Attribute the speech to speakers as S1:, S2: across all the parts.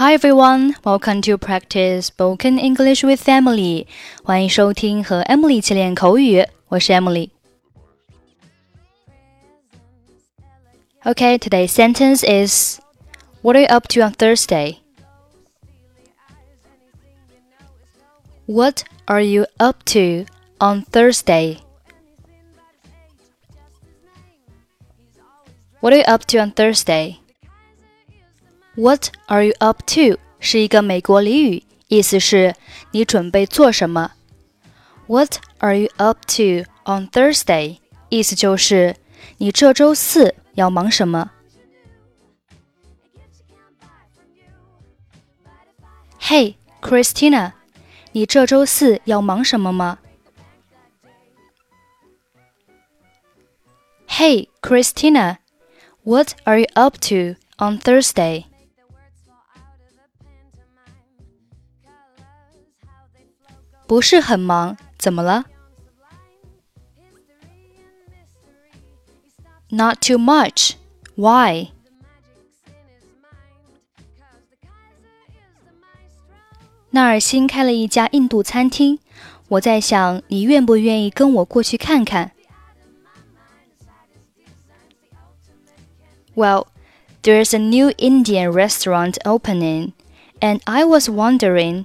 S1: Hi everyone, welcome to practice spoken English with Emily. 欢迎收听和 Emily 一起练口语，我是 Emily。Okay, today's sentence is What are you up to on Thursday? What are you up to on Thursday? What are you up to on Thursday? What are you up to 是一个美国俚语，意思是你准备做什么。What are you up to on Thursday？意思就是你这周四要忙什么。Hey Christina，你这周四要忙什么吗？Hey Christina。what are you up to on Thursday? 不是很忙，怎么了？Not too much. Why? 那儿新开了一家印度餐厅，我在想你愿不愿意跟我过去看看。Well, there's a new Indian restaurant opening, and I was wondering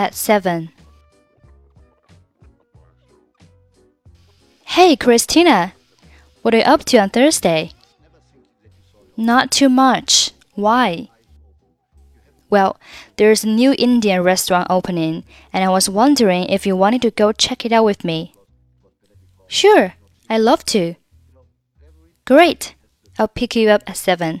S1: at 7. Hey, Christina! What are you up to on Thursday? Not too much. Why? Well, there's a new Indian restaurant opening, and I was wondering if you wanted to go check it out with me. Sure, I'd love to. Great, I'll pick you up at 7.